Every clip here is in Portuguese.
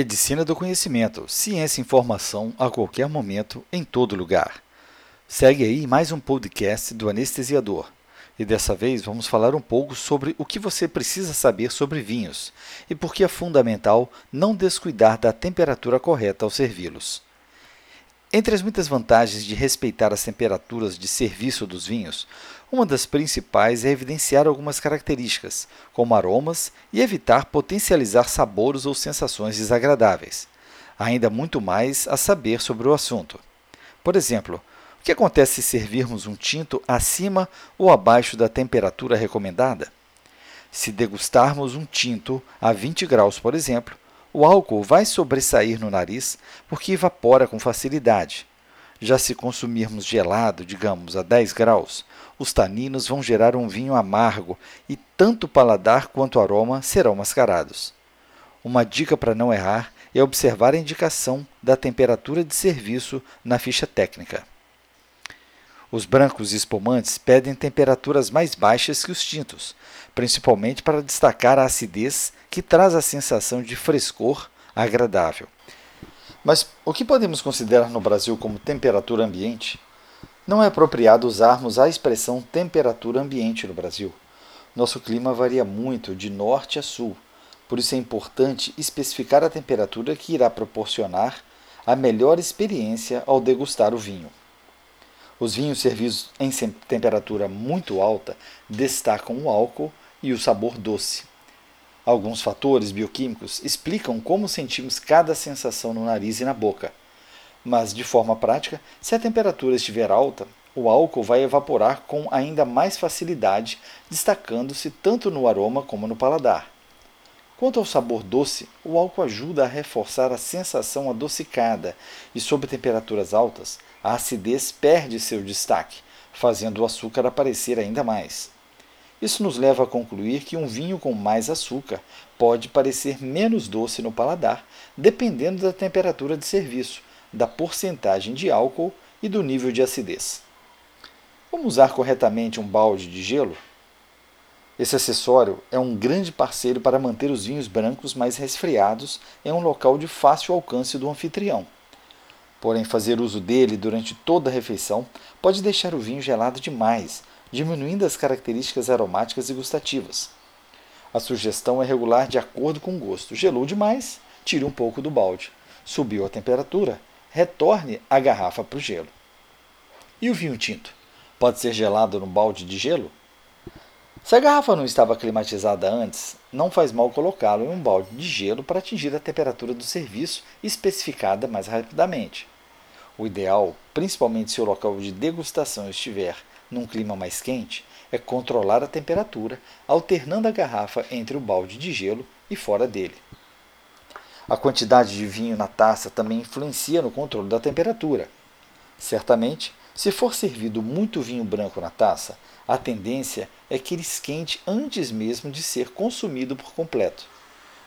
Medicina do conhecimento, ciência e informação a qualquer momento, em todo lugar. Segue aí mais um podcast do anestesiador. E dessa vez vamos falar um pouco sobre o que você precisa saber sobre vinhos e por que é fundamental não descuidar da temperatura correta ao servi-los. Entre as muitas vantagens de respeitar as temperaturas de serviço dos vinhos, uma das principais é evidenciar algumas características, como aromas, e evitar potencializar sabores ou sensações desagradáveis. Ainda muito mais a saber sobre o assunto. Por exemplo, o que acontece se servirmos um tinto acima ou abaixo da temperatura recomendada? Se degustarmos um tinto a 20 graus, por exemplo, o álcool vai sobressair no nariz porque evapora com facilidade. Já se consumirmos gelado, digamos a 10 graus, os taninos vão gerar um vinho amargo e tanto o paladar quanto o aroma serão mascarados. Uma dica para não errar é observar a indicação da temperatura de serviço na ficha técnica. Os brancos espumantes pedem temperaturas mais baixas que os tintos, principalmente para destacar a acidez que traz a sensação de frescor agradável. Mas o que podemos considerar no Brasil como temperatura ambiente? Não é apropriado usarmos a expressão temperatura ambiente no Brasil. Nosso clima varia muito de norte a sul, por isso é importante especificar a temperatura que irá proporcionar a melhor experiência ao degustar o vinho. Os vinhos servidos em temperatura muito alta destacam o álcool e o sabor doce. Alguns fatores bioquímicos explicam como sentimos cada sensação no nariz e na boca. Mas, de forma prática, se a temperatura estiver alta, o álcool vai evaporar com ainda mais facilidade, destacando-se tanto no aroma como no paladar. Quanto ao sabor doce, o álcool ajuda a reforçar a sensação adocicada e, sob temperaturas altas, a acidez perde seu destaque, fazendo o açúcar aparecer ainda mais. Isso nos leva a concluir que um vinho com mais açúcar pode parecer menos doce no paladar, dependendo da temperatura de serviço, da porcentagem de álcool e do nível de acidez. Como usar corretamente um balde de gelo? Esse acessório é um grande parceiro para manter os vinhos brancos mais resfriados em um local de fácil alcance do anfitrião. Porém, fazer uso dele durante toda a refeição pode deixar o vinho gelado demais, diminuindo as características aromáticas e gustativas. A sugestão é regular de acordo com o gosto. Gelou demais, tire um pouco do balde. Subiu a temperatura, retorne a garrafa para o gelo. E o vinho tinto? Pode ser gelado no balde de gelo? Se a garrafa não estava climatizada antes, não faz mal colocá-lo em um balde de gelo para atingir a temperatura do serviço especificada mais rapidamente. O ideal, principalmente se o local de degustação estiver num clima mais quente, é controlar a temperatura, alternando a garrafa entre o balde de gelo e fora dele. A quantidade de vinho na taça também influencia no controle da temperatura. Certamente, se for servido muito vinho branco na taça, a tendência é que ele esquente antes mesmo de ser consumido por completo.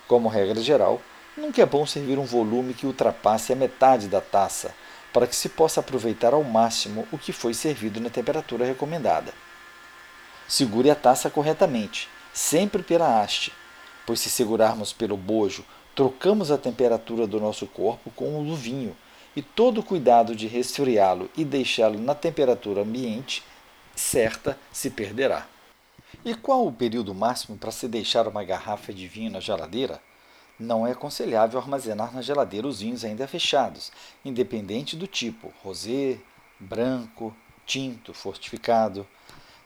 Como regra geral, nunca é bom servir um volume que ultrapasse a metade da taça, para que se possa aproveitar ao máximo o que foi servido na temperatura recomendada. Segure a taça corretamente, sempre pela haste, pois se segurarmos pelo bojo, trocamos a temperatura do nosso corpo com o do vinho, e todo o cuidado de resfriá-lo e deixá-lo na temperatura ambiente certa se perderá. E qual o período máximo para se deixar uma garrafa de vinho na geladeira? Não é aconselhável armazenar na geladeira os vinhos ainda fechados, independente do tipo, rosé, branco, tinto, fortificado.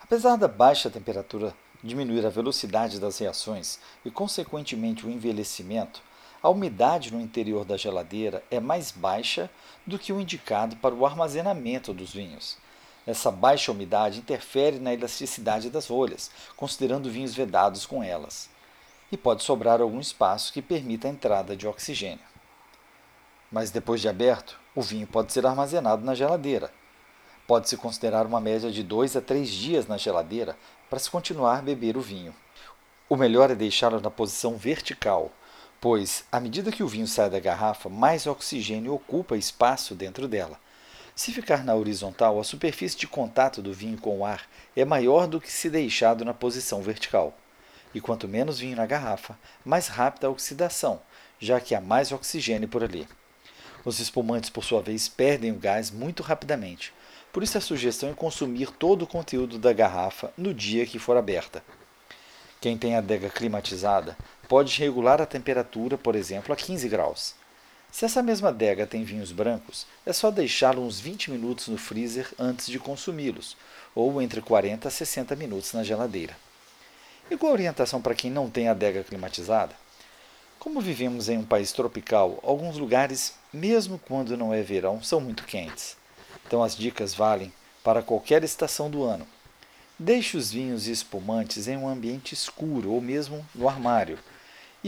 Apesar da baixa temperatura diminuir a velocidade das reações e, consequentemente, o envelhecimento, a umidade no interior da geladeira é mais baixa do que o indicado para o armazenamento dos vinhos. Essa baixa umidade interfere na elasticidade das rolhas, considerando vinhos vedados com elas e pode sobrar algum espaço que permita a entrada de oxigênio. Mas depois de aberto, o vinho pode ser armazenado na geladeira. Pode-se considerar uma média de 2 a 3 dias na geladeira para se continuar a beber o vinho. O melhor é deixá-lo na posição vertical, pois, à medida que o vinho sai da garrafa, mais oxigênio ocupa espaço dentro dela. Se ficar na horizontal, a superfície de contato do vinho com o ar é maior do que se deixado na posição vertical. E quanto menos vinho na garrafa, mais rápida a oxidação, já que há mais oxigênio por ali. Os espumantes, por sua vez, perdem o gás muito rapidamente. Por isso, a sugestão é consumir todo o conteúdo da garrafa no dia que for aberta. Quem tem adega climatizada pode regular a temperatura, por exemplo, a 15 graus. Se essa mesma adega tem vinhos brancos, é só deixá-lo uns 20 minutos no freezer antes de consumi-los, ou entre 40 a 60 minutos na geladeira. E qual a orientação para quem não tem adega climatizada? Como vivemos em um país tropical, alguns lugares, mesmo quando não é verão, são muito quentes. Então as dicas valem para qualquer estação do ano. Deixe os vinhos e espumantes em um ambiente escuro ou mesmo no armário.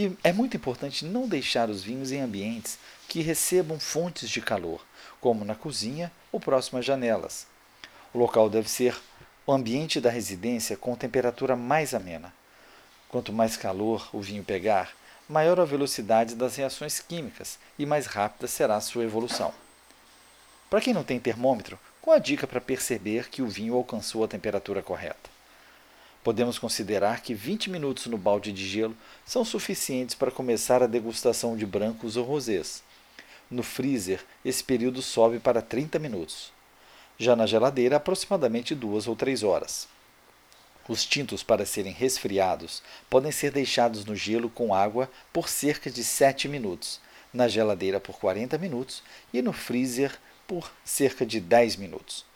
E é muito importante não deixar os vinhos em ambientes que recebam fontes de calor, como na cozinha ou próximo janelas. O local deve ser o ambiente da residência com temperatura mais amena. Quanto mais calor o vinho pegar, maior a velocidade das reações químicas e mais rápida será a sua evolução. Para quem não tem termômetro, qual a dica para perceber que o vinho alcançou a temperatura correta? Podemos considerar que 20 minutos no balde de gelo são suficientes para começar a degustação de brancos ou rosés. No freezer, esse período sobe para 30 minutos. Já na geladeira, aproximadamente 2 ou 3 horas. Os tintos, para serem resfriados, podem ser deixados no gelo com água por cerca de 7 minutos, na geladeira por 40 minutos e no freezer por cerca de 10 minutos.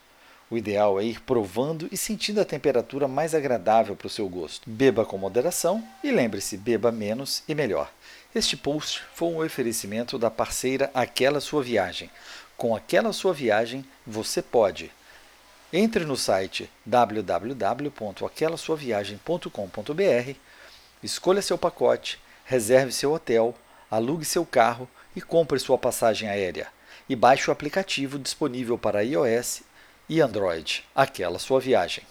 O ideal é ir provando e sentindo a temperatura mais agradável para o seu gosto. Beba com moderação e lembre-se, beba menos e melhor. Este post foi um oferecimento da parceira Aquela Sua Viagem. Com Aquela Sua Viagem, você pode entre no site www.aquelasuaviagem.com.br, escolha seu pacote, reserve seu hotel, alugue seu carro e compre sua passagem aérea. E baixe o aplicativo disponível para iOS e Android. Aquela sua viagem.